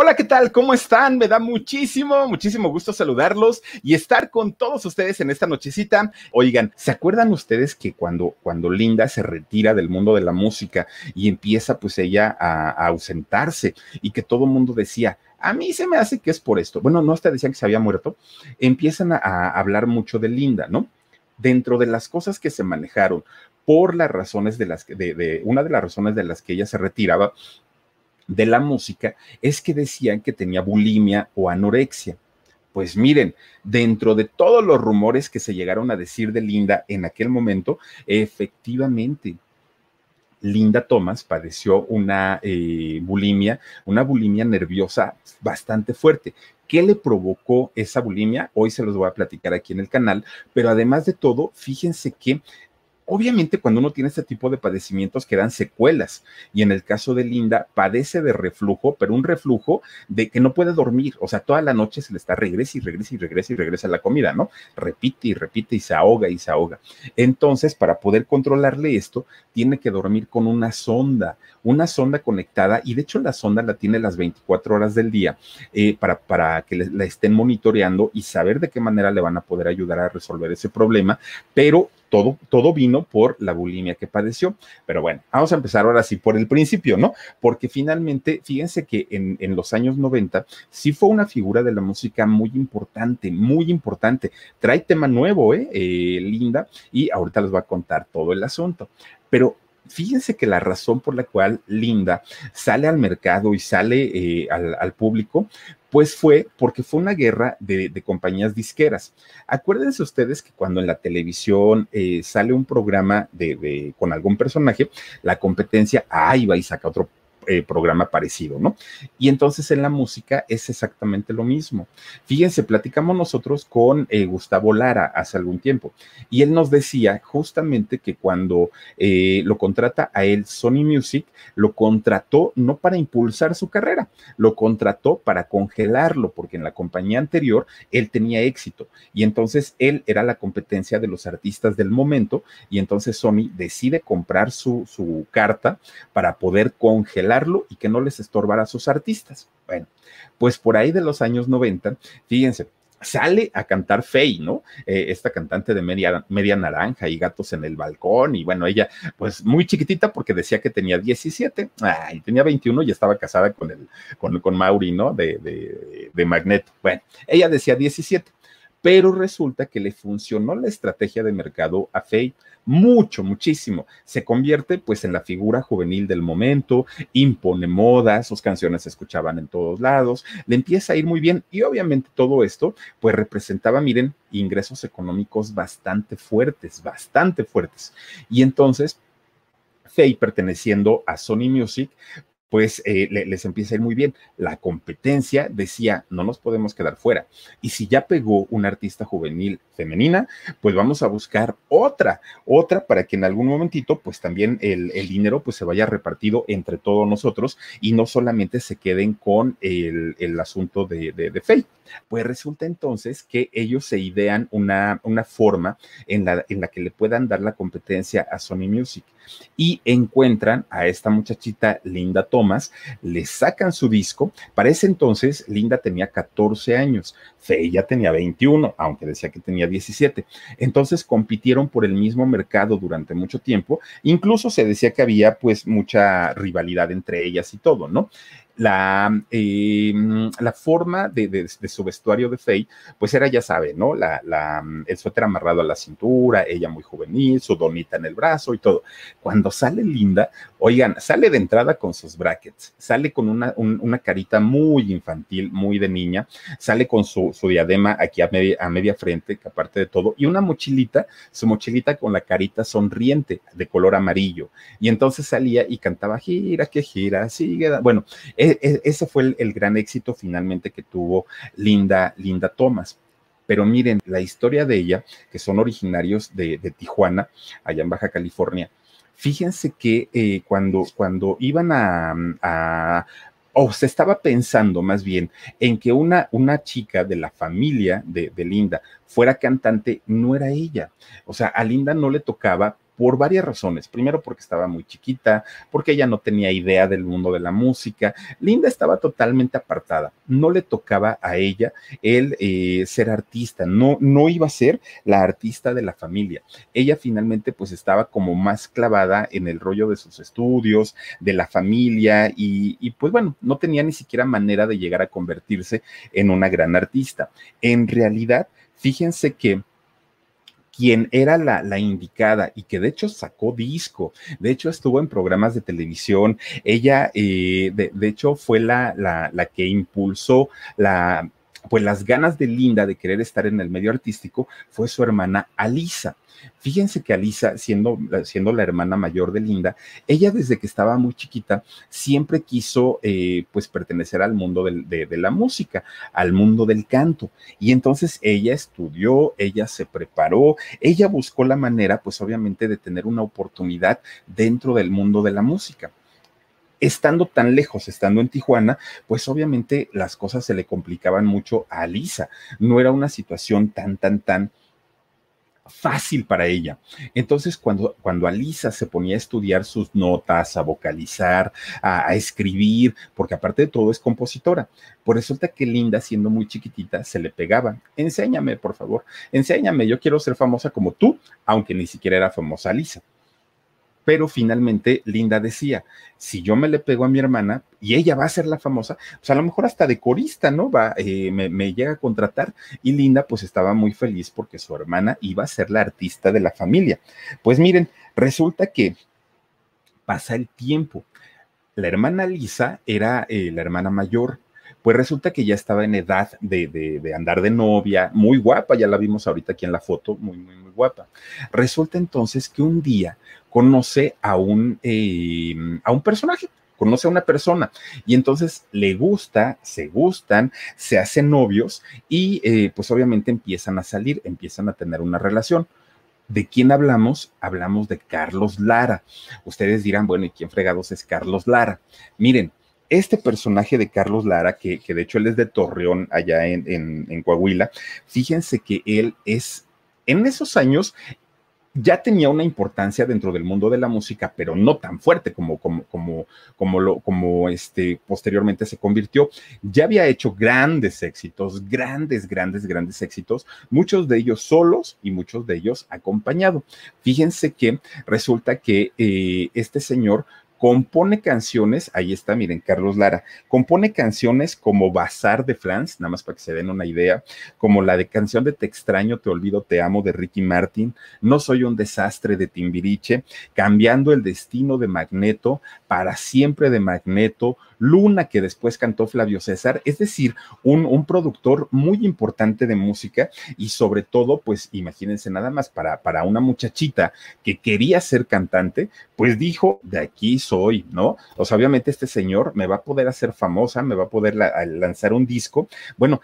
Hola, ¿qué tal? ¿Cómo están? Me da muchísimo, muchísimo gusto saludarlos y estar con todos ustedes en esta nochecita. Oigan, ¿se acuerdan ustedes que cuando, cuando Linda se retira del mundo de la música y empieza pues ella a, ausentarse y que todo el mundo decía, a mí se me hace que es por esto. Bueno, no hasta decían que se había muerto. Empiezan a, hablar mucho de Linda, ¿no? Dentro de las cosas que se manejaron por las razones de las que, de, una de las razones de las que ella se retiraba de la música es que decían que tenía bulimia o anorexia. Pues miren, dentro de todos los rumores que se llegaron a decir de Linda en aquel momento, efectivamente, Linda Thomas padeció una eh, bulimia, una bulimia nerviosa bastante fuerte. ¿Qué le provocó esa bulimia? Hoy se los voy a platicar aquí en el canal, pero además de todo, fíjense que Obviamente cuando uno tiene este tipo de padecimientos quedan secuelas y en el caso de Linda padece de reflujo, pero un reflujo de que no puede dormir, o sea, toda la noche se le está regresa y regresa y regresa y regresa la comida, ¿no? Repite y repite y se ahoga y se ahoga. Entonces, para poder controlarle esto, tiene que dormir con una sonda, una sonda conectada y de hecho la sonda la tiene las 24 horas del día eh, para, para que le, la estén monitoreando y saber de qué manera le van a poder ayudar a resolver ese problema, pero todo, todo vino por la bulimia que padeció. Pero bueno, vamos a empezar ahora sí por el principio, ¿no? Porque finalmente, fíjense que en, en los años 90 sí fue una figura de la música muy importante, muy importante. Trae tema nuevo, ¿eh? eh Linda, y ahorita les voy a contar todo el asunto. Pero fíjense que la razón por la cual Linda sale al mercado y sale eh, al, al, público pues fue porque fue una guerra de, compañías disqueras. Acuérdense ustedes que cuando en la televisión eh, sale un programa con algún personaje, la competencia, ahí va y saca otro eh, programa parecido, ¿no? Y entonces en la música es exactamente lo mismo. Fíjense, platicamos nosotros con eh, Gustavo Lara hace algún tiempo y él nos decía justamente que cuando eh, lo contrata a él Sony Music, lo contrató no para impulsar su carrera, lo contrató para congelarlo, porque en la compañía anterior él tenía éxito y entonces él era la competencia de los artistas del momento y entonces Sony decide comprar su, su carta para poder congelar y que no les estorbara a sus artistas. Bueno, pues por ahí de los años 90, fíjense, sale a cantar Faye, ¿no? Eh, esta cantante de media, media naranja y gatos en el balcón, y bueno, ella, pues muy chiquitita porque decía que tenía 17, ay, tenía 21 y estaba casada con, el, con, con Mauri, ¿no? De, de, de Magneto. Bueno, ella decía 17, pero resulta que le funcionó la estrategia de mercado a Faye mucho, muchísimo. Se convierte pues en la figura juvenil del momento, impone moda, sus canciones se escuchaban en todos lados, le empieza a ir muy bien y obviamente todo esto pues representaba, miren, ingresos económicos bastante fuertes, bastante fuertes. Y entonces Faye, perteneciendo a Sony Music, pues eh, les empieza a ir muy bien. La competencia decía, no nos podemos quedar fuera. Y si ya pegó una artista juvenil femenina, pues vamos a buscar otra, otra para que en algún momentito, pues también el, el dinero pues se vaya repartido entre todos nosotros y no solamente se queden con el, el asunto de, de, de Faye. Pues resulta entonces que ellos se idean una, una forma en la, en la que le puedan dar la competencia a Sony Music y encuentran a esta muchachita Linda Thomas, le sacan su disco. Para ese entonces, Linda tenía 14 años, Faye ya tenía 21, aunque decía que tenía 17. Entonces compitieron por el mismo mercado durante mucho tiempo. Incluso se decía que había pues mucha rivalidad entre ellas y todo, ¿no? La, eh, la forma de, de, su vestuario de Faye, pues era, ya sabe, ¿no? La, la, el suéter amarrado a la cintura, ella muy juvenil, su donita en el brazo y todo. Cuando sale Linda, oigan, sale de entrada con sus brackets, sale con una, un, una carita muy infantil, muy de niña, sale con su, su diadema aquí a media, a media frente, aparte de todo, y una mochilita, su mochilita con la carita sonriente de color amarillo. Y entonces salía y cantaba, gira, que gira, sigue. Bueno, e, e, ese fue el, gran éxito finalmente que tuvo Linda, Linda Thomas. Pero miren, la historia de ella, que son originarios de, Tijuana, allá en Baja California, fíjense que eh, cuando, cuando iban a, o se estaba pensando más bien en que una, una chica de la familia de, de, Linda fuera cantante, no era ella. O sea, a Linda no le tocaba por varias razones. Primero porque estaba muy chiquita, porque ella no tenía idea del mundo de la música. Linda estaba totalmente apartada. No le tocaba a ella el eh, ser artista. No, no iba a ser la artista de la familia. Ella finalmente pues estaba como más clavada en el rollo de sus estudios, de la familia y, y pues bueno, no tenía ni siquiera manera de llegar a convertirse en una gran artista. En realidad, fíjense que quien era la, indicada y que de hecho sacó disco, de hecho estuvo en programas de televisión, ella eh, de, de, hecho fue la, la, la que impulsó la, pues las ganas de Linda de querer estar en el medio artístico fue su hermana Alisa. Fíjense que Alisa, siendo, siendo la hermana mayor de Linda, ella desde que estaba muy chiquita siempre quiso eh, pues pertenecer al mundo de, de, la música, al mundo del canto. Y entonces ella estudió, ella se preparó, ella buscó la manera pues obviamente de tener una oportunidad dentro del mundo de la música estando tan lejos, estando en Tijuana, pues obviamente las cosas se le complicaban mucho a Alisa. No era una situación tan, tan, tan fácil para ella. Entonces, cuando, cuando Alisa se ponía a estudiar sus notas, a vocalizar, a, a, escribir, porque aparte de todo es compositora, pues resulta que Linda, siendo muy chiquitita, se le pegaba. Enséñame, por favor, enséñame, yo quiero ser famosa como tú, aunque ni siquiera era famosa Alisa pero finalmente Linda decía, si yo me le pego a mi hermana y ella va a ser la famosa, pues a lo mejor hasta de corista, ¿no? Va, eh, me, llega a contratar y Linda pues estaba muy feliz porque su hermana iba a ser la artista de la familia. Pues miren, resulta que pasa el tiempo. La hermana Lisa era eh, la hermana mayor, pues resulta que ya estaba en edad de, de, de, andar de novia, muy guapa, ya la vimos ahorita aquí en la foto, muy, muy, muy guapa. Resulta entonces que un día conoce a un, eh, a un personaje, conoce a una persona y entonces le gusta, se gustan, se hacen novios y eh, pues obviamente empiezan a salir, empiezan a tener una relación. ¿De quién hablamos? Hablamos de Carlos Lara. Ustedes dirán, bueno, ¿y quién fregados es Carlos Lara? Miren, este personaje de Carlos Lara, que, que de hecho él es de Torreón, allá en, en, en Coahuila, fíjense que él es en esos años ya tenía una importancia dentro del mundo de la música, pero no tan fuerte como, como, como, como, lo, como este, posteriormente se convirtió. Ya había hecho grandes éxitos, grandes, grandes, grandes éxitos, muchos de ellos solos y muchos de ellos acompañado. Fíjense que resulta que eh, este señor compone canciones, ahí está, miren, Carlos Lara, compone canciones como Bazar de Flans, nada más para que se den una idea, como la de canción de Te extraño, te olvido, te amo de Ricky Martin, No soy un desastre de Timbiriche, Cambiando el destino de Magneto, Para siempre de Magneto, Luna, que después cantó Flavio César, es decir, un, un productor muy importante de música y sobre todo, pues imagínense nada más, para, para una muchachita que quería ser cantante, pues dijo, de aquí soy, ¿no? O sea, obviamente este señor me va a poder hacer famosa, me va a poder lanzar un disco. Bueno,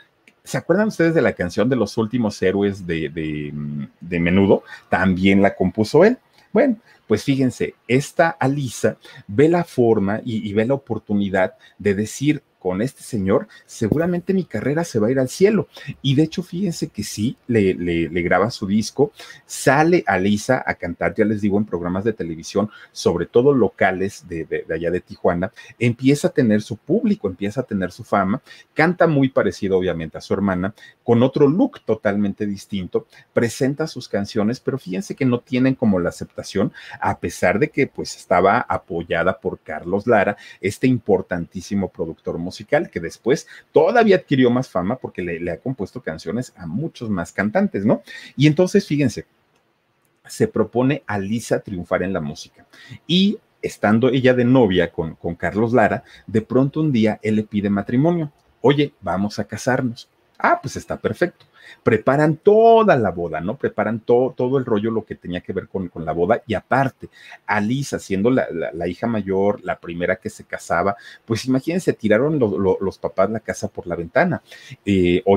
¿Se acuerdan ustedes de la canción de los últimos héroes de, de, de, Menudo? También la compuso él. Bueno, pues fíjense, esta Alisa ve la forma y ve la oportunidad de decir, con este señor, seguramente mi carrera se va a ir al cielo. Y de hecho, fíjense que sí, le, graba su disco, sale a Lisa a cantar, ya les digo, en programas de televisión, sobre todo locales de, de, allá de Tijuana, empieza a tener su público, empieza a tener su fama, canta muy parecido obviamente a su hermana, con otro look totalmente distinto, presenta sus canciones, pero fíjense que no tienen como la aceptación, a pesar de que pues estaba apoyada por Carlos Lara, este importantísimo productor musical que después todavía adquirió más fama porque le, ha compuesto canciones a muchos más cantantes, ¿no? Y entonces, fíjense, se propone a Lisa triunfar en la música. Y estando ella de novia con, con Carlos Lara, de pronto un día él le pide matrimonio. Oye, vamos a casarnos. Ah, pues está perfecto preparan toda la boda, ¿no? Preparan todo, todo el rollo, lo que tenía que ver con, con la boda. Y aparte, Alisa, siendo la, la, hija mayor, la primera que se casaba, pues imagínense, tiraron los papás la casa por la ventana eh, o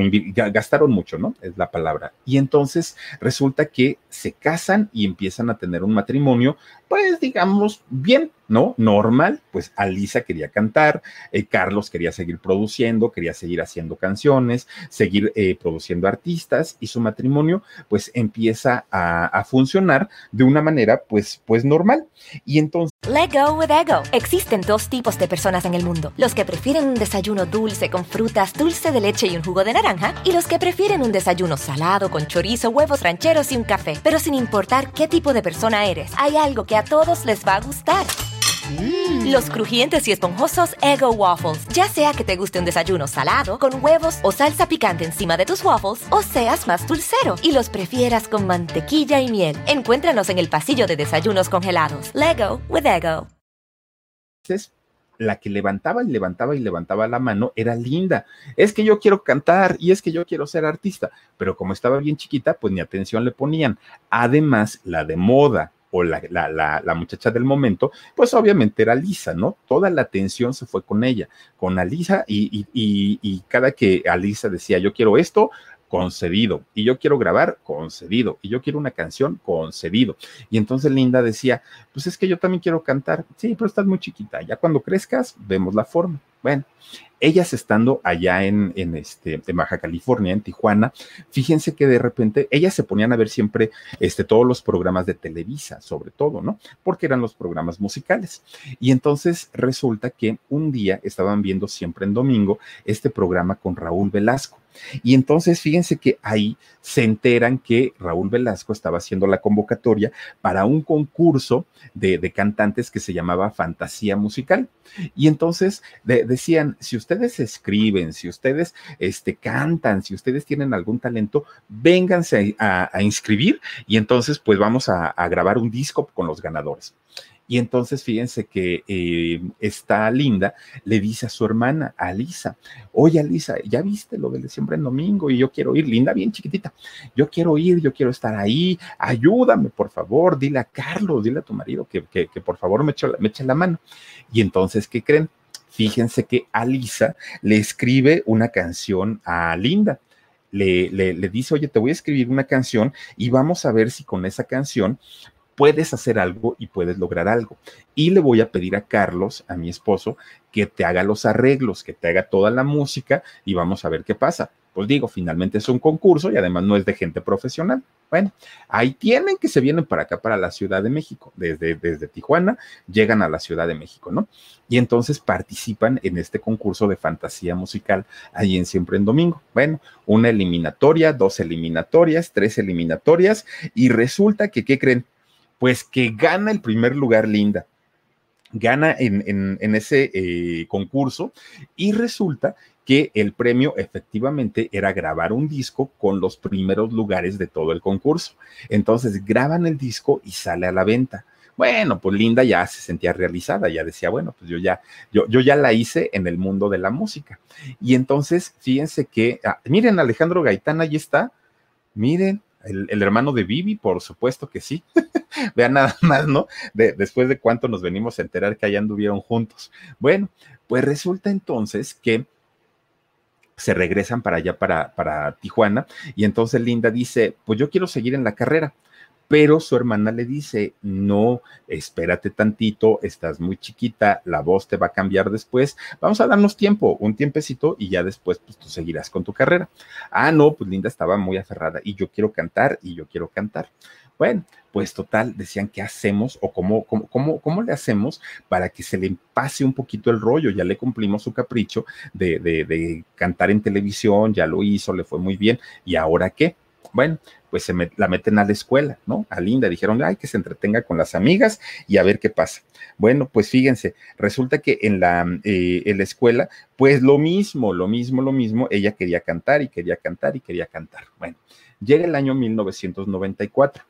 gastaron mucho, ¿no? Es la palabra. Y entonces resulta que se casan y empiezan a tener un matrimonio, pues digamos, bien, ¿no? Normal, pues Alisa quería cantar, eh, Carlos quería seguir produciendo, quería seguir haciendo canciones, seguir eh, produciendo artistas y su matrimonio pues empieza a, a, funcionar de una manera pues, pues normal. Y entonces... Let go with ego. Existen dos tipos de personas en el mundo, los que prefieren un desayuno dulce con frutas, dulce de leche y un jugo de naranja, y los que prefieren un desayuno salado con chorizo, huevos rancheros y un café. Pero sin importar qué tipo de persona eres, hay algo que a todos les va a gustar. Mm. Los crujientes y esponjosos Ego Waffles. Ya sea que te guste un desayuno salado, con huevos o salsa picante encima de tus waffles, o seas más dulcero y los prefieras con mantequilla y miel. Encuéntranos en el pasillo de desayunos congelados. Lego with Ego. La que levantaba y levantaba y levantaba la mano era linda. Es que yo quiero cantar y es que yo quiero ser artista. Pero como estaba bien chiquita, pues ni atención le ponían. Además, la de moda o la, la, la, muchacha del momento, pues obviamente era Lisa, ¿no? Toda la atención se fue con ella, con Alisa, y, y, y, cada que Alisa decía, yo quiero esto, concedido. Y yo quiero grabar, concedido. Y yo quiero una canción, concedido. Y entonces Linda decía, pues es que yo también quiero cantar. Sí, pero estás muy chiquita. Ya cuando crezcas, vemos la forma. Bueno, ellas estando allá en, en, este, en Baja California, en Tijuana, fíjense que de repente ellas se ponían a ver siempre este, todos los programas de Televisa, sobre todo, ¿no? Porque eran los programas musicales. Y entonces resulta que un día estaban viendo siempre en domingo este programa con Raúl Velasco. Y entonces fíjense que ahí se enteran que Raúl Velasco estaba haciendo la convocatoria para un concurso de, de cantantes que se llamaba Fantasía Musical. Y entonces decían, si ustedes escriben, si ustedes este, cantan, si ustedes tienen algún talento, vénganse a, inscribir y entonces pues vamos a, a grabar un disco con los ganadores. Y entonces fíjense que eh, esta Linda le dice a su hermana, a Lisa, oye Lisa, ya viste lo de siempre en domingo y yo quiero ir, Linda bien chiquitita, yo quiero ir, yo quiero estar ahí, ayúdame por favor, dile a Carlos, dile a tu marido que, que, por favor me eche, me eche la mano. Y entonces, ¿qué creen? Fíjense que Alisa le escribe una canción a Linda. Le, le, dice, oye, te voy a escribir una canción y vamos a ver si con esa canción puedes hacer algo y puedes lograr algo. Y le voy a pedir a Carlos, a mi esposo, que te haga los arreglos, que te haga toda la música y vamos a ver qué pasa. Pues digo, finalmente es un concurso y además no es de gente profesional. Bueno, ahí tienen que se vienen para acá, para la Ciudad de México, desde, desde Tijuana, llegan a la Ciudad de México, ¿no? Y entonces participan en este concurso de fantasía musical ahí en Siempre en Domingo. Bueno, una eliminatoria, dos eliminatorias, tres eliminatorias y resulta que, ¿qué creen? Pues que gana el primer lugar Linda. Gana en, ese eh, concurso y resulta que el premio efectivamente era grabar un disco con los primeros lugares de todo el concurso. Entonces graban el disco y sale a la venta. Bueno, pues Linda ya se sentía realizada, ya decía, bueno, pues yo ya, yo, yo ya la hice en el mundo de la música. Y entonces, fíjense que, ah, miren, Alejandro Gaitán, ahí está, miren, el, hermano de Vivi, por supuesto que sí. Vean nada más, ¿no? después de cuánto nos venimos a enterar que allá anduvieron juntos. Bueno, pues resulta entonces que se regresan para allá, para, para Tijuana, y entonces Linda dice, pues yo quiero seguir en la carrera, pero su hermana le dice, no, espérate tantito, estás muy chiquita, la voz te va a cambiar después, vamos a darnos tiempo, un tiempecito y ya después pues tú seguirás con tu carrera. Ah, no, pues Linda estaba muy aferrada y yo quiero cantar y yo quiero cantar. Bueno, pues total, decían, ¿qué hacemos o cómo, cómo, cómo, cómo le hacemos para que se le pase un poquito el rollo? Ya le cumplimos su capricho de, de, de cantar en televisión, ya lo hizo, le fue muy bien, ¿y ahora qué? Bueno, pues se la meten a la escuela, ¿no? A Linda, dijeron, ay, que se entretenga con las amigas y a ver qué pasa. Bueno, pues fíjense, resulta que en la, eh, en la escuela, pues lo mismo, lo mismo, lo mismo, ella quería cantar y quería cantar y quería cantar. Bueno, llega el año 1994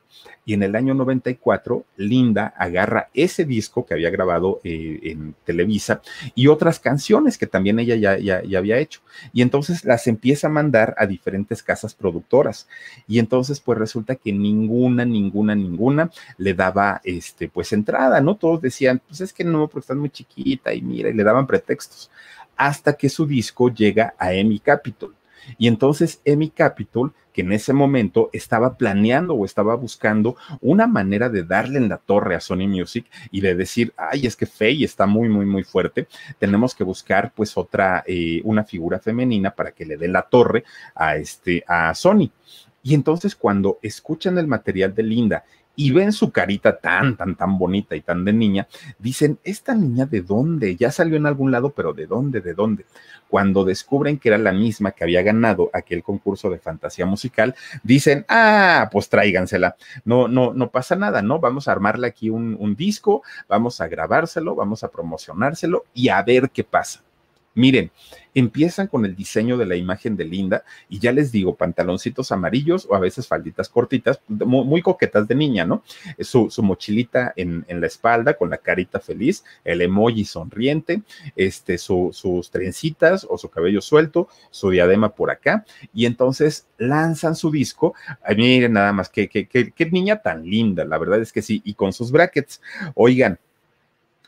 y en el año 94, Linda agarra ese disco que había grabado eh, en Televisa y otras canciones que también ella ya, ya, ya, había hecho. Y entonces las empieza a mandar a diferentes casas productoras. Y entonces, pues resulta que ninguna, ninguna, ninguna le daba, este, pues entrada, ¿no? Todos decían, pues es que no, porque estás muy chiquita y mira, y le daban pretextos. Hasta que su disco llega a Emmy Capitol. Y entonces Emmy Capitol que en ese momento estaba planeando o estaba buscando una manera de darle en la torre a Sony Music y de decir, ay, es que Faye está muy, muy, muy fuerte, tenemos que buscar pues otra, eh, una figura femenina para que le dé la torre a, este, a Sony. Y entonces cuando escuchan el material de Linda y ven su carita tan, tan, tan bonita y tan de niña, dicen, ¿esta niña de dónde? Ya salió en algún lado, pero ¿de dónde? ¿De dónde? Cuando descubren que era la misma que había ganado aquel concurso de fantasía musical, dicen, ah, pues tráigansela. No, no, no pasa nada, ¿no? Vamos a armarle aquí un, un disco, vamos a grabárselo, vamos a promocionárselo y a ver qué pasa. Miren, empiezan con el diseño de la imagen de Linda y ya les digo, pantaloncitos amarillos o a veces falditas cortitas, muy, coquetas de niña, ¿no? Su, su mochilita en, la espalda con la carita feliz, el emoji sonriente, este, su, sus trencitas o su cabello suelto, su diadema por acá y entonces lanzan su disco. Miren nada más, qué, qué, qué, qué niña tan linda, la verdad es que sí, y con sus brackets. Oigan,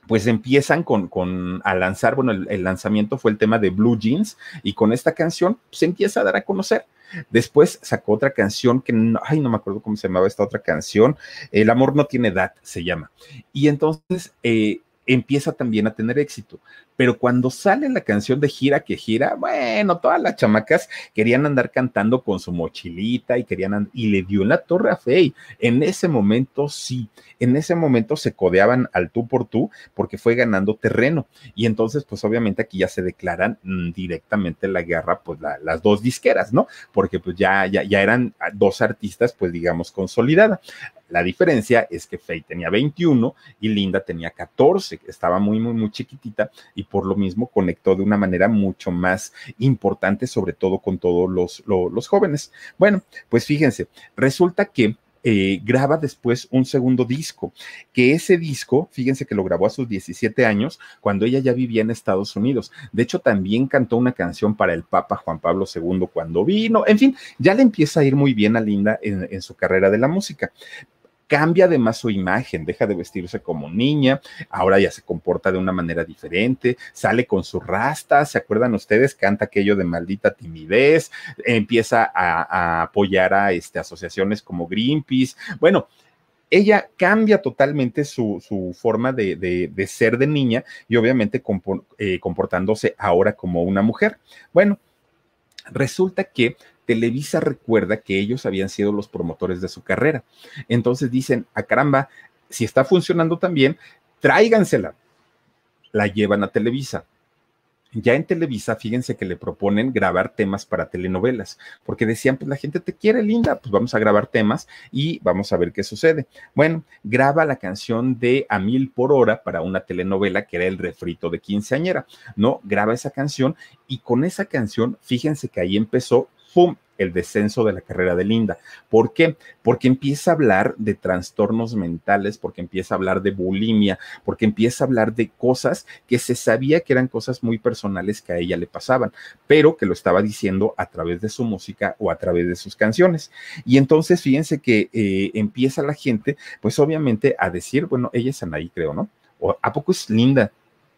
pues empiezan con, con a lanzar, bueno, el, lanzamiento fue el tema de Blue Jeans y con esta canción se empieza a dar a conocer. Después sacó otra canción que, no, ay, no me acuerdo cómo se llamaba esta otra canción, El amor no tiene edad, se llama. Y entonces eh, empieza también a tener éxito. Pero cuando sale la canción de Gira que gira, bueno, todas las chamacas querían andar cantando con su mochilita y querían y le dio en la torre a Faye. En ese momento sí, en ese momento se codeaban al tú por tú porque fue ganando terreno. Y entonces, pues obviamente aquí ya se declaran mmm, directamente la guerra, pues la, las dos disqueras, ¿no? Porque pues ya, ya, ya eran dos artistas, pues digamos, consolidada. La diferencia es que Faye tenía 21 y Linda tenía 14, estaba muy, muy, muy chiquitita y por lo mismo conectó de una manera mucho más importante, sobre todo con todos los, los, jóvenes. Bueno, pues fíjense, resulta que eh, graba después un segundo disco, que ese disco, fíjense que lo grabó a sus 17 años, cuando ella ya vivía en Estados Unidos. De hecho, también cantó una canción para el Papa Juan Pablo II cuando vino. En fin, ya le empieza a ir muy bien a Linda en su carrera de la música cambia además su imagen, deja de vestirse como niña, ahora ya se comporta de una manera diferente, sale con su rasta, ¿se acuerdan ustedes? Canta aquello de maldita timidez, empieza a, apoyar a este, asociaciones como Greenpeace. Bueno, ella cambia totalmente su, forma de, ser de niña y obviamente eh, comportándose ahora como una mujer. Bueno, resulta que Televisa recuerda que ellos habían sido los promotores de su carrera. Entonces dicen, a ah, caramba, si está funcionando tan bien, tráigansela. La llevan a Televisa. Ya en Televisa, fíjense que le proponen grabar temas para telenovelas, porque decían, pues la gente te quiere, linda, pues vamos a grabar temas y vamos a ver qué sucede. Bueno, graba la canción de A Mil por Hora para una telenovela que era El Refrito de Quinceañera, ¿no? Graba esa canción y con esa canción, fíjense que ahí empezó ¡pum! el descenso de la carrera de Linda. ¿Por qué? Porque empieza a hablar de trastornos mentales, porque empieza a hablar de bulimia, porque empieza a hablar de cosas que se sabía que eran cosas muy personales que a ella le pasaban, pero que lo estaba diciendo a través de su música o a través de sus canciones. Y entonces fíjense que eh, empieza la gente, pues obviamente a decir, bueno, ella es Anaí, creo, ¿no? ¿O ¿A poco es linda?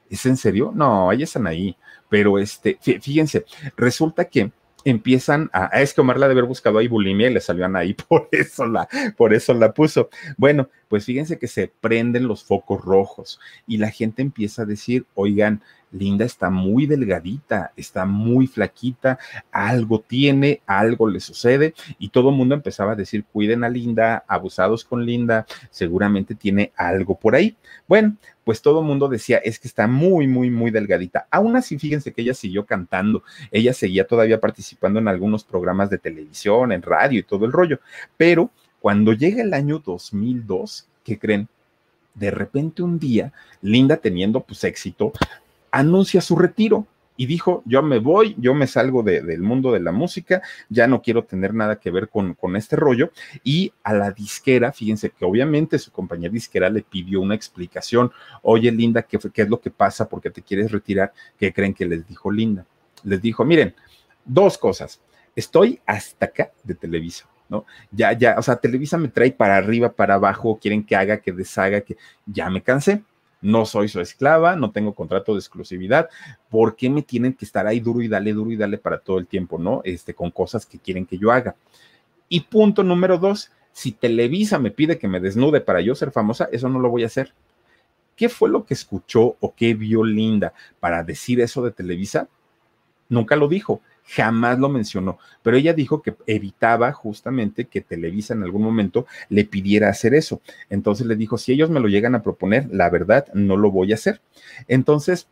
¿Es en serio? No, ella es Anaí. Pero este, fíjense, resulta que empiezan a, es que Omar la de haber buscado ahí bulimia y le salían ahí, por eso la, por eso la puso. Bueno, pues fíjense que se prenden los focos rojos y la gente empieza a decir, oigan, Linda está muy delgadita, está muy flaquita, algo tiene, algo le sucede y todo el mundo empezaba a decir, cuiden a Linda, abusados con Linda, seguramente tiene algo por ahí. Bueno, pues todo el mundo decía, es que está muy, muy, muy delgadita. Aún así, fíjense que ella siguió cantando, ella seguía todavía participando en algunos programas de televisión, en radio y todo el rollo, pero cuando llega el año 2002, ¿qué creen? De repente un día, Linda teniendo pues éxito, anuncia su retiro y dijo, yo me voy, yo me salgo del mundo de la música, ya no quiero tener nada que ver con, con este rollo. Y a la disquera, fíjense que obviamente su compañía disquera le pidió una explicación. Oye, Linda, ¿qué, ¿qué es lo que pasa? porque te quieres retirar? ¿Qué creen que les dijo Linda? Les dijo, miren, dos cosas. Estoy hasta acá de Televisa. ¿no? Ya, ya, o sea, Televisa me trae para arriba, para abajo, quieren que haga, que deshaga, que ya me cansé no soy su esclava, no tengo contrato de exclusividad, ¿por qué me tienen que estar ahí duro y dale, duro y dale para todo el tiempo, ¿no? Este, con cosas que quieren que yo haga. Y punto número dos, si Televisa me pide que me desnude para yo ser famosa, eso no lo voy a hacer. ¿Qué fue lo que escuchó o qué vio Linda para decir eso de Televisa? Nunca lo dijo jamás lo mencionó, pero ella dijo que evitaba justamente que Televisa en algún momento le pidiera hacer eso. Entonces le dijo, si ellos me lo llegan a proponer, la verdad no lo voy a hacer. Entonces,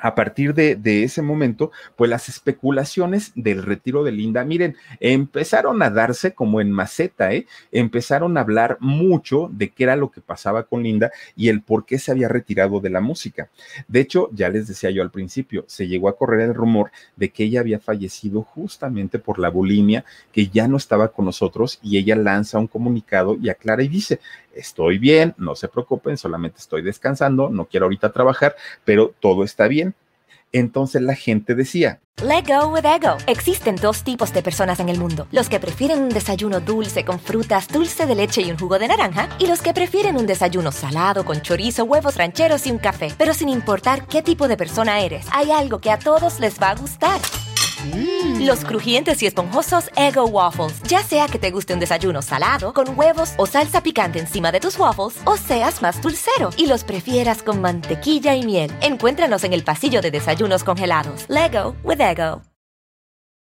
a partir de, ese momento, pues las especulaciones del retiro de Linda, miren, empezaron a darse como en maceta, ¿eh? Empezaron a hablar mucho de qué era lo que pasaba con Linda y el por qué se había retirado de la música. De hecho, ya les decía yo al principio, se llegó a correr el rumor de que ella había fallecido justamente por la bulimia, que ya no estaba con nosotros y ella lanza un comunicado y aclara y dice, estoy bien, no se preocupen, solamente estoy descansando, no quiero ahorita trabajar, pero todo está bien. Entonces la gente decía, Let go with ego. Existen dos tipos de personas en el mundo: los que prefieren un desayuno dulce con frutas, dulce de leche y un jugo de naranja, y los que prefieren un desayuno salado con chorizo, huevos rancheros y un café. Pero sin importar qué tipo de persona eres, hay algo que a todos les va a gustar. Mm. Los crujientes y esponjosos Ego Waffles. Ya sea que te guste un desayuno salado, con huevos o salsa picante encima de tus waffles, o seas más dulcero y los prefieras con mantequilla y miel. Encuéntranos en el pasillo de desayunos congelados. Lego with Ego.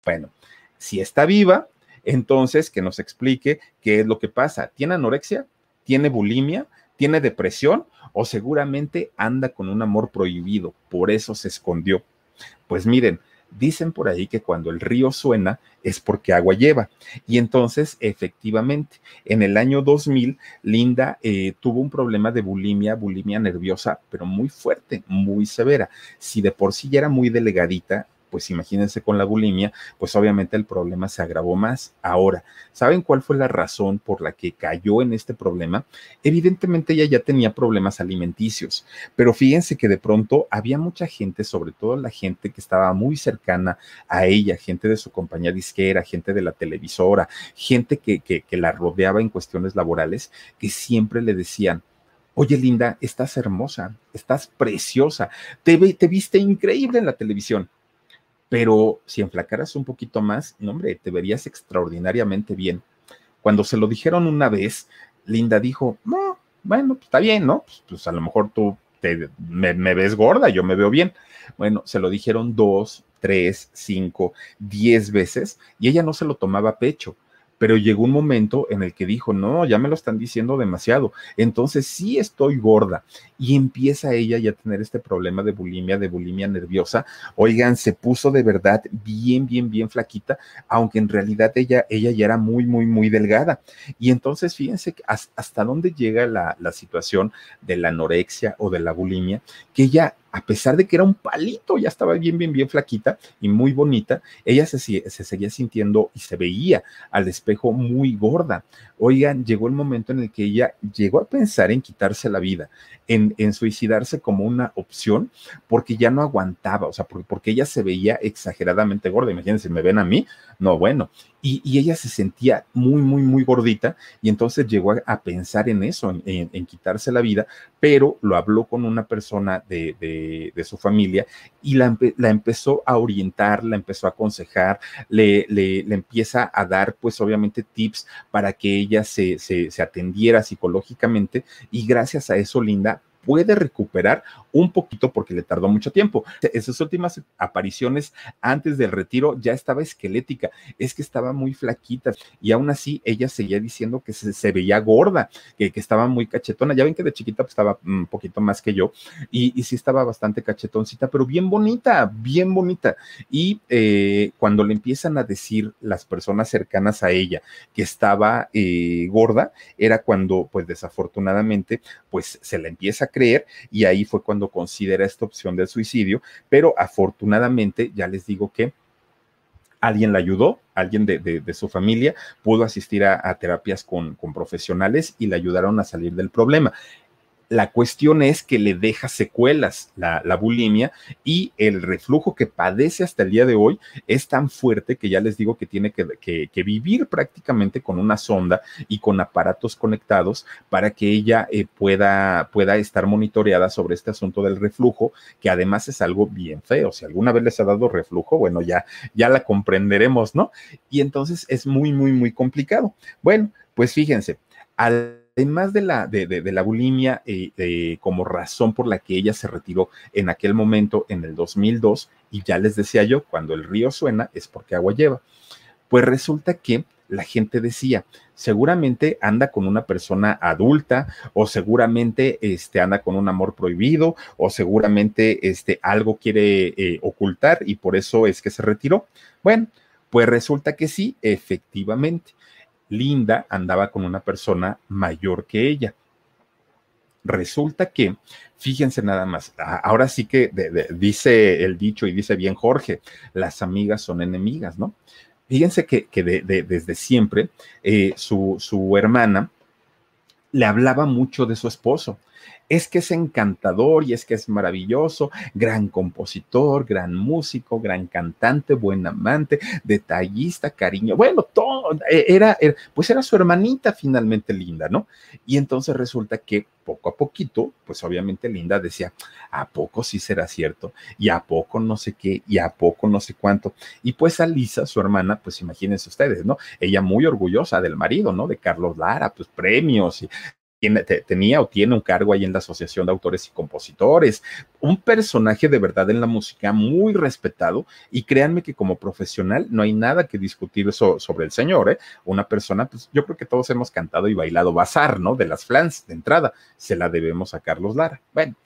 Bueno, si está viva, entonces que nos explique qué es lo que pasa. ¿Tiene anorexia? ¿Tiene bulimia? ¿Tiene depresión? ¿O seguramente anda con un amor prohibido? Por eso se escondió. Pues miren, Dicen por ahí que cuando el río suena es porque agua lleva. Y entonces, efectivamente, en el año 2000, Linda eh, tuvo un problema de bulimia, bulimia nerviosa, pero muy fuerte, muy severa. Si de por sí ya era muy delegadita, pues imagínense con la bulimia, pues obviamente el problema se agravó más. Ahora, ¿saben cuál fue la razón por la que cayó en este problema? Evidentemente ella ya tenía problemas alimenticios, pero fíjense que de pronto había mucha gente, sobre todo la gente que estaba muy cercana a ella, gente de su compañía disquera, gente de la televisora, gente que, que, la rodeaba en cuestiones laborales, que siempre le decían, Oye, Linda, estás hermosa, estás preciosa, te, te viste increíble en la televisión pero si enflacaras un poquito más, no, hombre, te verías extraordinariamente bien. Cuando se lo dijeron una vez, Linda dijo, no, bueno, pues está bien, ¿no? Pues, pues, a lo mejor tú te, me, me ves gorda, yo me veo bien. Bueno, se lo dijeron dos, tres, cinco, diez veces y ella no se lo tomaba a pecho pero llegó un momento en el que dijo, no, ya me lo están diciendo demasiado, entonces sí estoy gorda. Y empieza ella ya a tener este problema de bulimia, de bulimia nerviosa. Oigan, se puso de verdad bien, bien, bien flaquita, aunque en realidad ella, ella ya era muy, muy, muy delgada. Y entonces fíjense hasta dónde llega la, la situación de la anorexia o de la bulimia, que ella a pesar de que era un palito, ya estaba bien, bien, bien flaquita y muy bonita, ella se, se, seguía sintiendo y se veía al espejo muy gorda. Oigan, llegó el momento en el que ella llegó a pensar en quitarse la vida, en, en suicidarse como una opción, porque ya no aguantaba, o sea, porque, porque ella se veía exageradamente gorda. Imagínense, ¿me ven a mí? No, bueno. Y, ella se sentía muy, muy, muy gordita y entonces llegó a, pensar en eso, en, quitarse la vida, pero lo habló con una persona de, su familia y la, empezó a orientar, la empezó a aconsejar, le, le, empieza a dar pues obviamente tips para que ella se, se atendiera psicológicamente y gracias a eso Linda puede recuperar un poquito porque le tardó mucho tiempo. Esas últimas apariciones antes del retiro ya estaba esquelética, es que estaba muy flaquita y aún así ella seguía diciendo que se, veía gorda, que, estaba muy cachetona. Ya ven que de chiquita pues, estaba un poquito más que yo y, y, sí estaba bastante cachetoncita, pero bien bonita, bien bonita. Y eh, cuando le empiezan a decir las personas cercanas a ella que estaba eh, gorda, era cuando pues desafortunadamente pues se la empieza a creer y ahí fue cuando considera esta opción del suicidio, pero afortunadamente ya les digo que alguien la ayudó, alguien de, su familia pudo asistir a, terapias con, con, profesionales y le ayudaron a salir del problema. La cuestión es que le deja secuelas la, bulimia y el reflujo que padece hasta el día de hoy es tan fuerte que ya les digo que tiene que, vivir prácticamente con una sonda y con aparatos conectados para que ella eh, pueda, pueda estar monitoreada sobre este asunto del reflujo, que además es algo bien feo. Si alguna vez les ha dado reflujo, bueno, ya, ya la comprenderemos, ¿no? Y entonces es muy, muy, muy complicado. Bueno, pues fíjense, al además de la, de, la bulimia eh, como razón por la que ella se retiró en aquel momento, en el 2002, y ya les decía yo, cuando el río suena es porque agua lleva, pues resulta que la gente decía, seguramente anda con una persona adulta o seguramente este, anda con un amor prohibido o seguramente este, algo quiere eh, ocultar y por eso es que se retiró. Bueno, pues resulta que sí, efectivamente. Linda andaba con una persona mayor que ella. Resulta que, fíjense nada más, ahora sí que dice el dicho y dice bien Jorge, las amigas son enemigas, ¿no? Fíjense que, desde siempre eh, su, su hermana le hablaba mucho de su esposo es que es encantador y es que es maravilloso, gran compositor, gran músico, gran cantante, buen amante, detallista, cariño, bueno, todo, e, era, pues era su hermanita finalmente linda, ¿no? Y entonces resulta que poco a poquito, pues obviamente Linda decía, ¿a poco sí será cierto? Y a poco no sé qué, y a poco no sé cuánto. Y pues a Lisa, su hermana, pues imagínense ustedes, ¿no? Ella muy orgullosa del marido, ¿no? De Carlos Lara, pues premios y tenía o tiene un cargo ahí en la Asociación de Autores y Compositores, un personaje de verdad en la música muy respetado y créanme que como profesional no hay nada que discutir sobre el señor, ¿eh? Una persona, pues yo creo que todos hemos cantado y bailado Bazar, ¿no? De las flans de entrada, se la debemos a Carlos Lara. Bueno,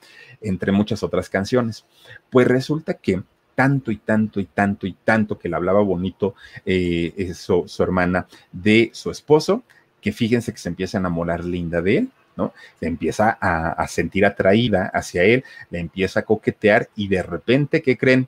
entre muchas otras canciones. Pues resulta que tanto y tanto y tanto y tanto que le hablaba bonito eh, su hermana de su esposo, que fíjense que se empieza a enamorar linda de él, ¿no? Se empieza a sentir atraída hacia él, le empieza a coquetear y de repente, ¿qué creen?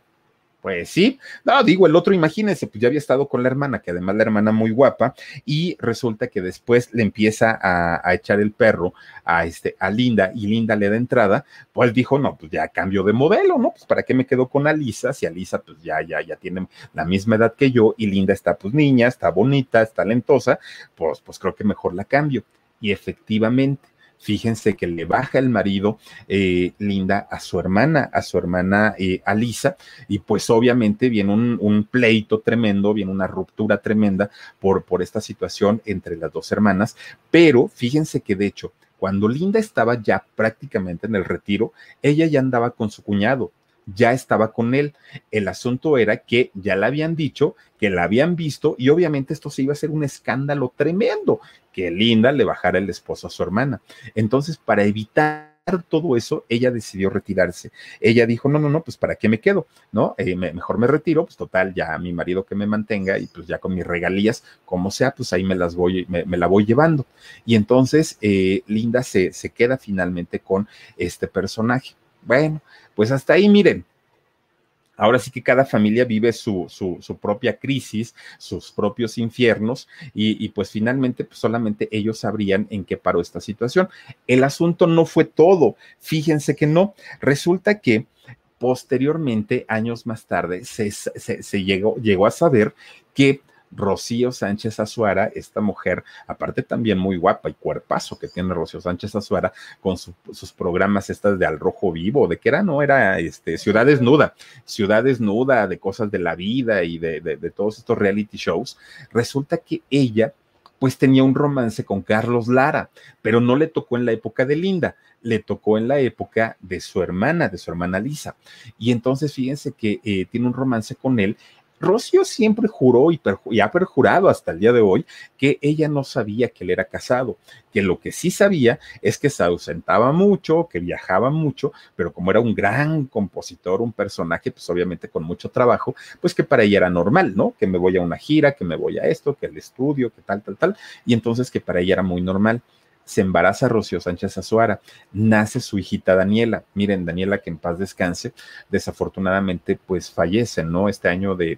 Pues sí, no, digo, el otro, imagínense, pues ya había estado con la hermana, que además la hermana muy guapa, y resulta que después le empieza a, echar el perro a, este, a Linda, y Linda le da entrada, pues dijo, no, pues ya cambio de modelo, ¿no? Pues para qué me quedo con Alisa, si Alisa pues ya, ya, ya tiene la misma edad que yo, y Linda está pues niña, está bonita, está talentosa, pues, pues creo que mejor la cambio. Y efectivamente, Fíjense que le baja el marido eh, Linda a su hermana, a su hermana eh, Alisa, y pues obviamente viene un, pleito tremendo, viene una ruptura tremenda por, por esta situación entre las dos hermanas, pero fíjense que de hecho, cuando Linda estaba ya prácticamente en el retiro, ella ya andaba con su cuñado, ya estaba con él. El asunto era que ya le habían dicho, que la habían visto y obviamente esto se iba a ser un escándalo tremendo, que Linda le bajara el esposo a su hermana. Entonces, para evitar todo eso, ella decidió retirarse. Ella dijo, no, no, no, pues ¿para qué me quedo? ¿No? Eh, mejor me retiro, pues total, ya mi marido que me mantenga y pues ya con mis regalías, como sea, pues ahí me las voy, me, la voy llevando. Y entonces eh, Linda se, se queda finalmente con este personaje. Bueno, pues hasta ahí, miren, Ahora sí que cada familia vive su, su, propia crisis, sus propios infiernos y, pues finalmente pues solamente ellos sabrían en qué paró esta situación. El asunto no fue todo, fíjense que no. Resulta que posteriormente, años más tarde, se, se, llegó, llegó a saber que Rocío Sánchez Azuara, esta mujer, aparte también muy guapa y cuerpazo que tiene Rocío Sánchez Azuara con sus programas estas de Al Rojo Vivo, de que era, no era este, Ciudad Desnuda, Ciudad Desnuda, de cosas de la vida y de, todos estos reality shows, resulta que ella pues tenía un romance con Carlos Lara, pero no le tocó en la época de Linda, le tocó en la época de su hermana, de su hermana Lisa. Y entonces fíjense que eh, tiene un romance con él Rocío siempre juró y, ha perjurado hasta el día de hoy que ella no sabía que él era casado, que lo que sí sabía es que se ausentaba mucho, que viajaba mucho, pero como era un gran compositor, un personaje, pues obviamente con mucho trabajo, pues que para ella era normal, ¿no? Que me voy a una gira, que me voy a esto, que el estudio, que tal, tal, tal, y entonces que para ella era muy normal se embaraza Rocío Sánchez Azuara, nace su hijita Daniela. Miren, Daniela, que en paz descanse, desafortunadamente, pues fallece, ¿no? Este año de,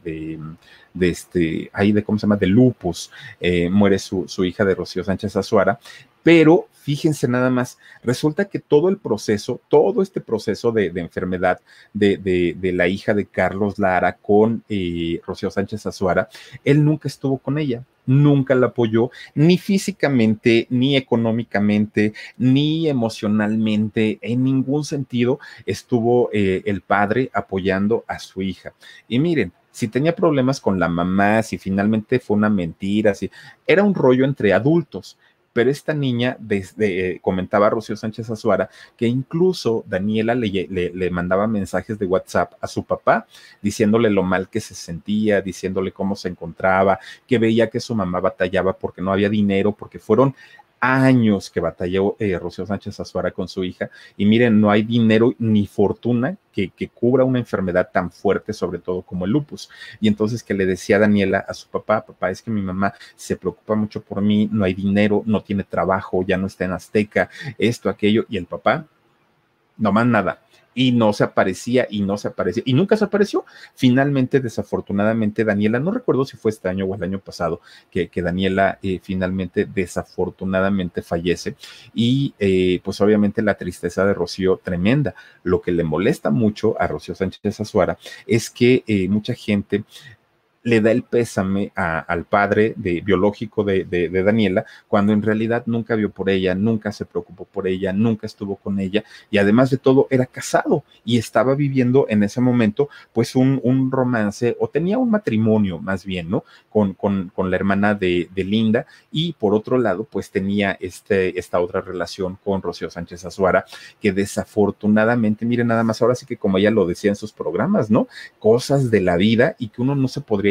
de, este, ahí de, ¿cómo se llama? De lupus, eh, muere su, su hija de Rocío Sánchez Azuara, pero fíjense nada más, resulta que todo el proceso, todo este proceso de, enfermedad de, la hija de Carlos Lara con eh, Rocío Sánchez Azuara, él nunca estuvo con ella nunca la apoyó, ni físicamente, ni económicamente, ni emocionalmente, en ningún sentido estuvo eh, el padre apoyando a su hija. Y miren, si tenía problemas con la mamá, si finalmente fue una mentira, si era un rollo entre adultos pero esta niña, desde, eh, comentaba Rocío Sánchez Azuara, que incluso Daniela le, le, mandaba mensajes de WhatsApp a su papá diciéndole lo mal que se sentía, diciéndole cómo se encontraba, que veía que su mamá batallaba porque no había dinero, porque fueron años que batalló eh, Rocío Sánchez Azuara con su hija. Y miren, no hay dinero ni fortuna que, que, cubra una enfermedad tan fuerte, sobre todo como el lupus. Y entonces que le decía Daniela a su papá, papá, es que mi mamá se preocupa mucho por mí, no hay dinero, no tiene trabajo, ya no está en Azteca, esto, aquello, y el papá, no más nada y no se aparecía y no se aparecía y nunca se apareció. Finalmente, desafortunadamente, Daniela, no recuerdo si fue este año o el año pasado, que, que Daniela eh, finalmente desafortunadamente fallece y eh, pues obviamente la tristeza de Rocío tremenda. Lo que le molesta mucho a Rocío Sánchez Azuara es que eh, mucha gente le da el pésame al padre de, biológico de, Daniela, cuando en realidad nunca vio por ella, nunca se preocupó por ella, nunca estuvo con ella y además de todo era casado y estaba viviendo en ese momento pues un, romance o tenía un matrimonio más bien, ¿no? Con, con, la hermana de, Linda y por otro lado pues tenía este, esta otra relación con Rocío Sánchez Azuara que desafortunadamente, miren nada más ahora sí que como ella lo decía en sus programas, ¿no? Cosas de la vida y que uno no se podría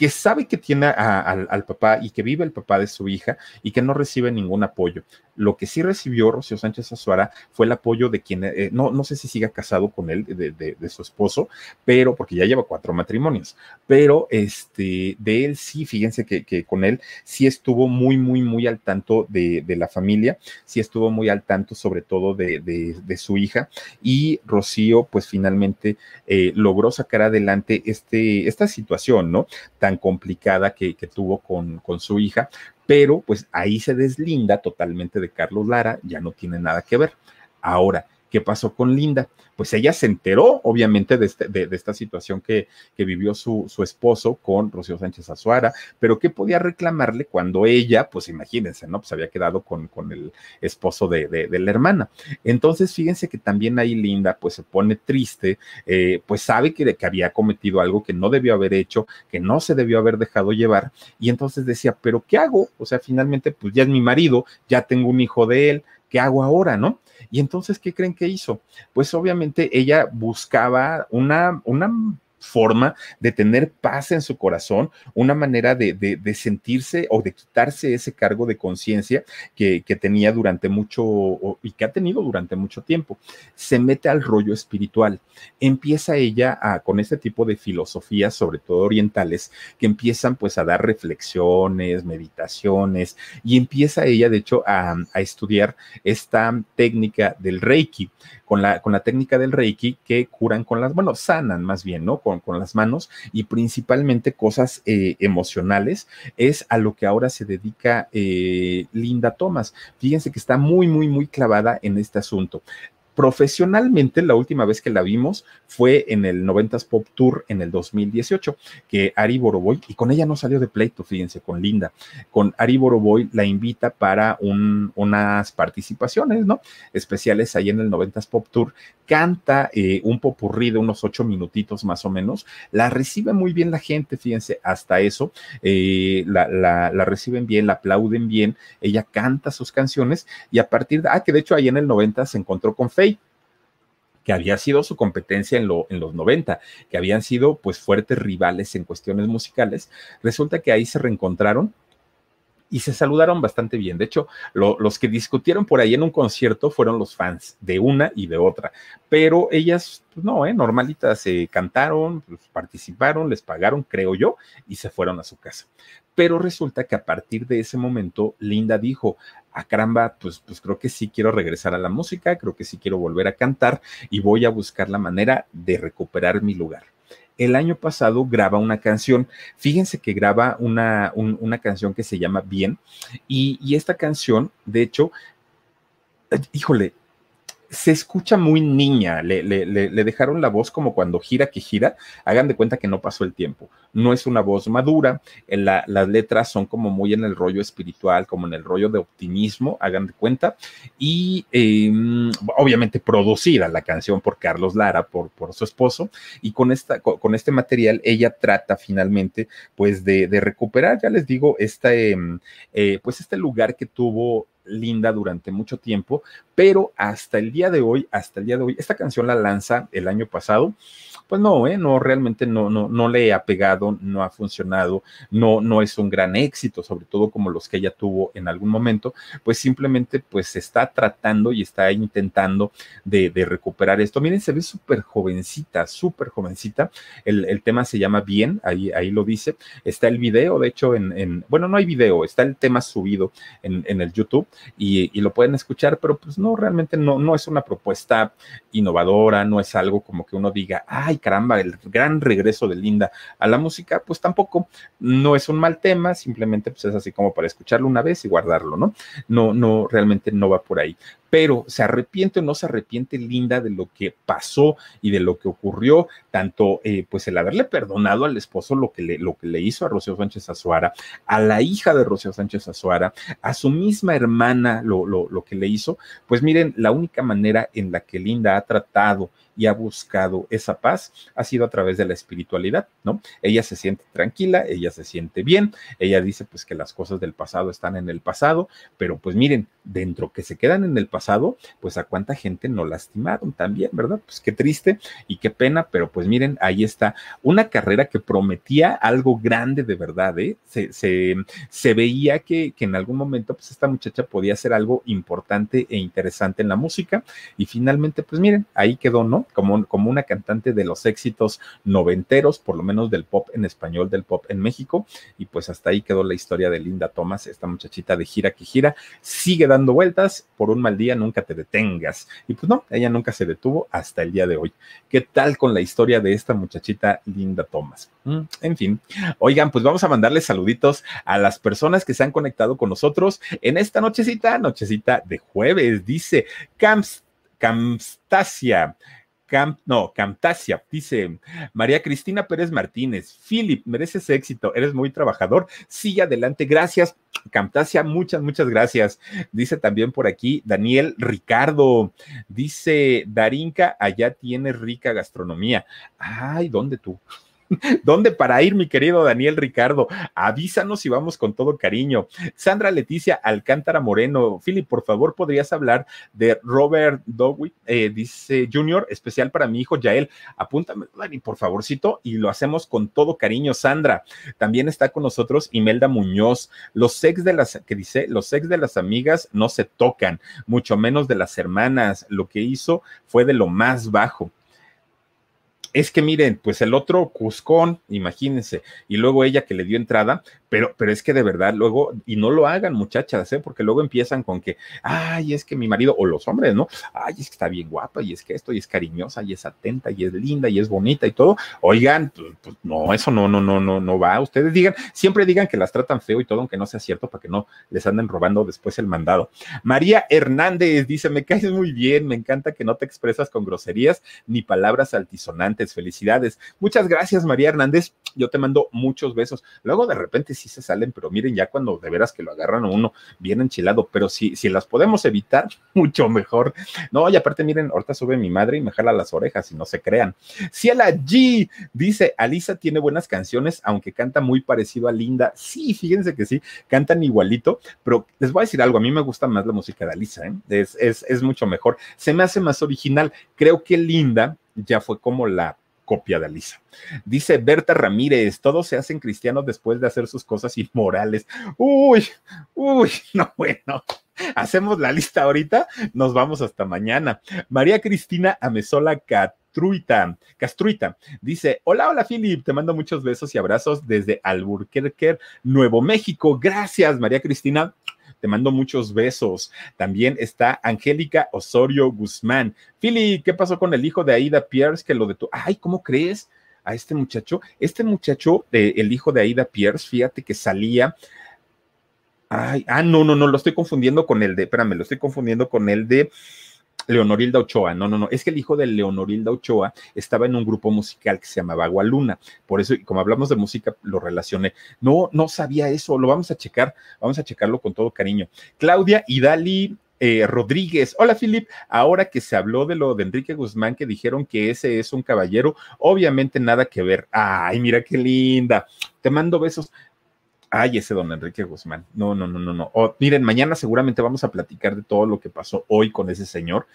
que sabe que tiene al, papá y que vive el papá de su hija y que no recibe ningún apoyo. Lo que sí recibió Rocío Sánchez Azuara fue el apoyo de quien, eh, no, no sé si siga casado con él, de, su esposo, pero, porque ya lleva cuatro matrimonios, pero este, de él sí, fíjense que, con él sí estuvo muy, muy, muy al tanto de, la familia, sí estuvo muy al tanto sobre todo de, su hija y Rocío pues finalmente eh, logró sacar adelante este, esta situación, ¿no? Complicada que, tuvo con, con su hija, pero pues ahí se deslinda totalmente de Carlos Lara, ya no tiene nada que ver. Ahora, ¿qué pasó con Linda? pues ella se enteró, obviamente, de, este, de, esta situación que, que vivió su, su, esposo con Rocío Sánchez Azuara, pero ¿qué podía reclamarle cuando ella, pues imagínense, ¿no? Pues había quedado con, con el esposo de, de, la hermana. Entonces, fíjense que también ahí Linda, pues se pone triste, eh, pues sabe que, que había cometido algo que no debió haber hecho, que no se debió haber dejado llevar, y entonces decía, pero ¿qué hago? O sea, finalmente, pues ya es mi marido, ya tengo un hijo de él, ¿qué hago ahora, no? Y entonces, ¿qué creen que hizo? Pues obviamente ella buscaba una, una forma de tener paz en su corazón, una manera de, de, sentirse o de quitarse ese cargo de conciencia que, tenía durante mucho y que ha tenido durante mucho tiempo. Se mete al rollo espiritual. Empieza ella con este tipo de filosofías, sobre todo orientales, que empiezan pues a dar reflexiones, meditaciones, y empieza ella, de hecho, a, estudiar esta técnica del Reiki con la, con la técnica del Reiki que curan con las, bueno, sanan más bien, ¿no? Con las manos y principalmente cosas eh, emocionales, es a lo que ahora se dedica eh, Linda Thomas. Fíjense que está muy, muy, muy clavada en este asunto. Profesionalmente, la última vez que la vimos fue en el 90s Pop Tour en el 2018, que Ari Boroboy, y con ella no salió de pleito, fíjense, con Linda, con Ari Boroboy la invita para un, unas participaciones, ¿no? Especiales ahí en el 90s Pop Tour, canta eh, un popurrí de unos ocho minutitos más o menos, la recibe muy bien la gente, fíjense, hasta eso, eh, la, la, la, reciben bien, la aplauden bien, ella canta sus canciones y a partir de, ah, que de hecho ahí en el 90 se encontró con Faye, había sido su competencia en, lo, en los 90, que habían sido pues fuertes rivales en cuestiones musicales, resulta que ahí se reencontraron y se saludaron bastante bien. De hecho, lo, los que discutieron por ahí en un concierto fueron los fans de una y de otra, pero ellas, pues no, ¿eh? normalitas, se cantaron, pues, participaron, les pagaron, creo yo, y se fueron a su casa. Pero resulta que a partir de ese momento, Linda dijo, a caramba, pues, pues creo que sí quiero regresar a la música, creo que sí quiero volver a cantar y voy a buscar la manera de recuperar mi lugar el año pasado graba una canción. Fíjense que graba una, un, una canción que se llama Bien. Y, y, esta canción, de hecho, híjole, se escucha muy niña, le, le, dejaron la voz como cuando gira que gira, hagan de cuenta que no pasó el tiempo, no es una voz madura, la, las letras son como muy en el rollo espiritual, como en el rollo de optimismo, hagan de cuenta, y eh, obviamente producida la canción por Carlos Lara, por, por su esposo, y con, esta, con, este material ella trata finalmente pues de, recuperar, ya les digo, este, eh, pues este lugar que tuvo linda durante mucho tiempo, pero hasta el día de hoy, hasta el día de hoy, esta canción la lanza el año pasado, pues no, ¿eh? no, realmente no, no, no le ha pegado, no ha funcionado, no, no es un gran éxito, sobre todo como los que ella tuvo en algún momento, pues simplemente pues está tratando y está intentando de, recuperar esto. Miren, se ve súper jovencita, súper jovencita, el, el, tema se llama Bien, ahí, ahí lo dice, está el video, de hecho, en, en bueno, no hay video, está el tema subido en, en el YouTube y, lo pueden escuchar, pero pues no, realmente no, no es una propuesta innovadora, no es algo como que uno diga, ay, caramba, el gran regreso de Linda a la música, pues tampoco no es un mal tema, simplemente pues es así como para escucharlo una vez y guardarlo, ¿no? No, no, realmente no va por ahí pero se arrepiente o no se arrepiente Linda de lo que pasó y de lo que ocurrió, tanto eh, pues el haberle perdonado al esposo lo que, le, lo que le hizo a Rocío Sánchez Azuara, a la hija de Rocío Sánchez Azuara, a su misma hermana lo, lo, lo que le hizo, pues miren, la única manera en la que Linda ha tratado y ha buscado esa paz ha sido a través de la espiritualidad, ¿no? Ella se siente tranquila, ella se siente bien, ella dice pues que las cosas del pasado están en el pasado, pero pues miren, dentro que se quedan en el pasado, pues a cuánta gente no lastimaron también, ¿verdad? Pues qué triste y qué pena, pero pues miren, ahí está una carrera que prometía algo grande de verdad, ¿eh? Se, se, se veía que, que en algún momento pues esta muchacha podía hacer algo importante e interesante en la música y finalmente pues miren, ahí quedó, ¿no? Como, como una cantante de los éxitos noventeros, por lo menos del pop en español, del pop en México. Y pues hasta ahí quedó la historia de Linda Thomas, esta muchachita de gira que gira, sigue dando vueltas, por un mal día nunca te detengas. Y pues no, ella nunca se detuvo hasta el día de hoy. ¿Qué tal con la historia de esta muchachita Linda Thomas? Mm, en fin, oigan, pues vamos a mandarles saluditos a las personas que se han conectado con nosotros en esta nochecita, nochecita de jueves, dice Camps, Camstasia. No, Camtasia, dice María Cristina Pérez Martínez, Philip, mereces éxito, eres muy trabajador, sigue adelante, gracias, Camtasia, muchas, muchas gracias. Dice también por aquí Daniel Ricardo, dice Darinka, allá tiene rica gastronomía. Ay, ¿dónde tú? ¿Dónde para ir, mi querido Daniel Ricardo? Avísanos y vamos con todo cariño. Sandra Leticia Alcántara Moreno, Philip, por favor, ¿podrías hablar de Robert Dowie? Eh, dice Junior, especial para mi hijo Yael. Apúntame, Dani, por favorcito, y lo hacemos con todo cariño, Sandra. También está con nosotros Imelda Muñoz. Los sex de las, que dice, los sex de las amigas no se tocan, mucho menos de las hermanas. Lo que hizo fue de lo más bajo es que miren, pues el otro Cuscón, imagínense, y luego ella que le dio entrada, pero, pero es que de verdad luego, y no lo hagan muchachas, ¿eh? porque luego empiezan con que, ay, es que mi marido, o los hombres, ¿no? Ay, es que está bien guapa, y es que esto, y es cariñosa, y es atenta, y es linda, y es bonita, y todo. Oigan, pues, pues no, eso no, no, no, no, no va. Ustedes digan, siempre digan que las tratan feo y todo, aunque no sea cierto, para que no les anden robando después el mandado. María Hernández dice, me caes muy bien, me encanta que no te expresas con groserías ni palabras altisonantes. Felicidades. Muchas gracias, María Hernández. Yo te mando muchos besos. Luego de repente sí se salen, pero miren, ya cuando de veras que lo agarran a uno bien enchilado, pero si, si las podemos evitar, mucho mejor. No, y aparte, miren, ahorita sube mi madre y me jala las orejas y no se crean. Ciela G dice, Alisa tiene buenas canciones, aunque canta muy parecido a Linda. Sí, fíjense que sí, cantan igualito, pero les voy a decir algo, a mí me gusta más la música de Alisa, ¿eh? es, es, es mucho mejor. Se me hace más original. Creo que Linda ya fue como la copia de Alisa. Dice Berta Ramírez, todos se hacen cristianos después de hacer sus cosas inmorales. Uy, uy, no, bueno. Hacemos la lista ahorita, nos vamos hasta mañana. María Cristina Amesola Catruita, Castruita dice: Hola, hola, Philip, te mando muchos besos y abrazos desde Alburquerque, Nuevo México. Gracias, María Cristina. Te mando muchos besos. También está Angélica Osorio Guzmán. Philly, ¿qué pasó con el hijo de Aida Pierce que lo de tu... Ay, ¿cómo crees? A este muchacho, este muchacho, el hijo de Aida Pierce, fíjate que salía Ay, ah, no, no, no, lo estoy confundiendo con el de, espérame, lo estoy confundiendo con el de Leonorilda Ochoa. No, no, no. Es que el hijo de Leonorilda Ochoa estaba en un grupo musical que se llamaba Luna. Por eso, como hablamos de música, lo relacioné. No, no sabía eso. Lo vamos a checar. Vamos a checarlo con todo cariño. Claudia Idali eh, Rodríguez. Hola, Filip. Ahora que se habló de lo de Enrique Guzmán, que dijeron que ese es un caballero, obviamente nada que ver. Ay, mira qué linda. Te mando besos. Ay, ese don Enrique Guzmán. No, no, no, no, no. miren, mañana seguramente vamos a platicar de todo lo que pasó hoy con ese señor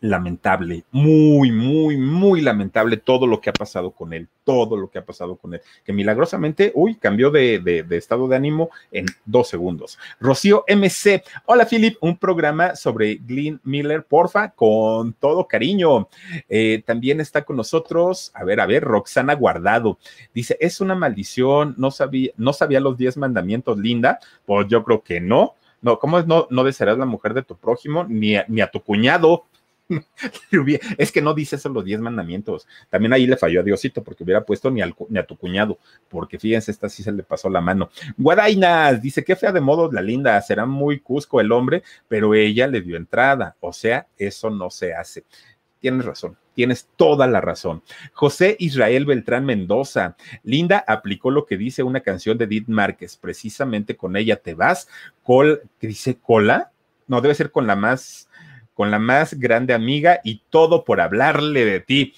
lamentable, muy, muy, muy lamentable todo lo que ha pasado con él, todo lo que ha pasado con él, que milagrosamente, uy, cambió de, estado de ánimo en dos segundos. Rocío MC, hola Philip, un programa sobre Glenn Miller, porfa, con todo cariño. Eh, también está con nosotros, a ver, a ver, Roxana Guardado, dice, es una maldición, no sabía, no sabía los diez mandamientos, linda, pues yo creo que no. No, ¿cómo es? No, no desearás la mujer de tu prójimo ni ni a tu cuñado. es que no dice eso los diez mandamientos. También ahí le falló a Diosito porque hubiera puesto ni, a tu cuñado, porque fíjense, esta sí se le pasó la mano. Guadainas dice, qué fea de modo la linda, será muy cusco el hombre, pero ella le dio entrada. O sea, eso no se hace. Tienes razón, tienes toda la razón. José Israel Beltrán Mendoza, Linda aplicó lo que dice una canción de Edith Márquez, precisamente con ella te vas, col, ¿qué dice cola? No, debe ser con la más con la más grande amiga y todo por hablarle de ti.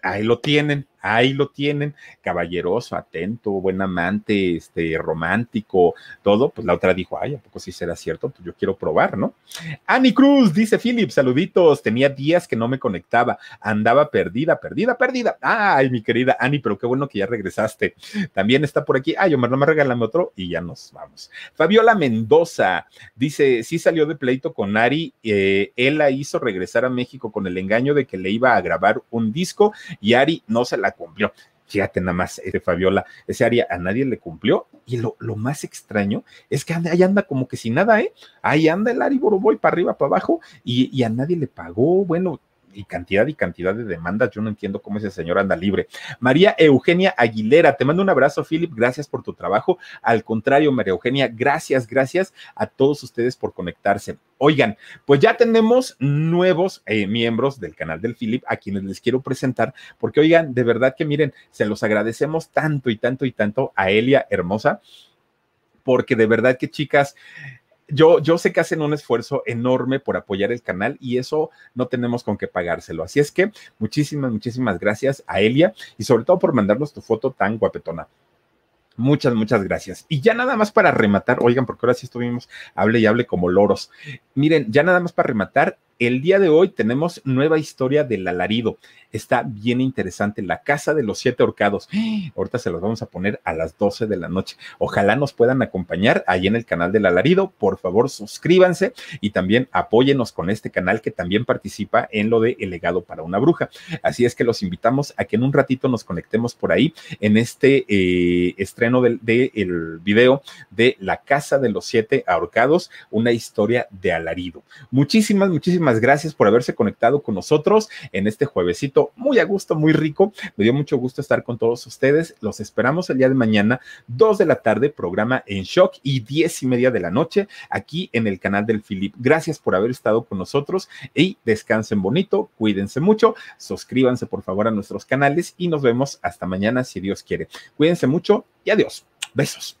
Ahí lo tienen ahí lo tienen, caballeroso, atento, buen amante, este, romántico, todo, pues la otra dijo, ay, ¿a poco sí será cierto? Pues yo quiero probar, ¿no? Annie Cruz, dice Philip, saluditos, tenía días que no me conectaba, andaba perdida, perdida, perdida. Ay, mi querida Annie, pero qué bueno que ya regresaste. También está por aquí, ay, Omar, no me regálame otro y ya nos vamos. Fabiola Mendoza, dice, sí salió de pleito con Ari, eh, él la hizo regresar a México con el engaño de que le iba a grabar un disco y Ari no se la cumplió. Fíjate nada más, este Fabiola, ese área a nadie le cumplió. Y lo, más extraño es que ahí anda como que sin nada, ¿eh? Ahí anda el Ari Boroboy para arriba, para abajo, y, y a nadie le pagó. Bueno, y cantidad y cantidad de demandas. Yo no entiendo cómo ese señor anda libre. María Eugenia Aguilera, te mando un abrazo, Philip. Gracias por tu trabajo. Al contrario, María Eugenia, gracias, gracias a todos ustedes por conectarse. Oigan, pues ya tenemos nuevos eh, miembros del canal del Philip a quienes les quiero presentar, porque oigan, de verdad que miren, se los agradecemos tanto y tanto y tanto a Elia Hermosa, porque de verdad que chicas, yo, yo sé que hacen un esfuerzo enorme por apoyar el canal y eso no tenemos con qué pagárselo. Así es que muchísimas, muchísimas gracias a Elia y sobre todo por mandarnos tu foto tan guapetona. Muchas, muchas gracias. Y ya nada más para rematar, oigan, porque ahora sí estuvimos, hable y hable como loros. Miren, ya nada más para rematar, el día de hoy tenemos nueva historia del alarido. Está bien interesante. La casa de los siete horcados. Ahorita se los vamos a poner a las 12 de la noche. Ojalá nos puedan acompañar ahí en el canal del alarido. Por favor, suscríbanse y también apóyenos con este canal que también participa en lo de El legado para una bruja. Así es que los invitamos a que en un ratito nos conectemos por ahí en este eh, estreno del de video de La casa de los siete ahorcados, una historia de alarido. Muchísimas, muchísimas gracias por haberse conectado con nosotros en este juevesito muy a gusto, muy rico. Me dio mucho gusto estar con todos ustedes. Los esperamos el día de mañana, 2 de la tarde, programa en shock y 10 y media de la noche aquí en el canal del Philip. Gracias por haber estado con nosotros y descansen bonito, cuídense mucho, suscríbanse por favor a nuestros canales y nos vemos hasta mañana si Dios quiere. Cuídense mucho y adiós. Besos.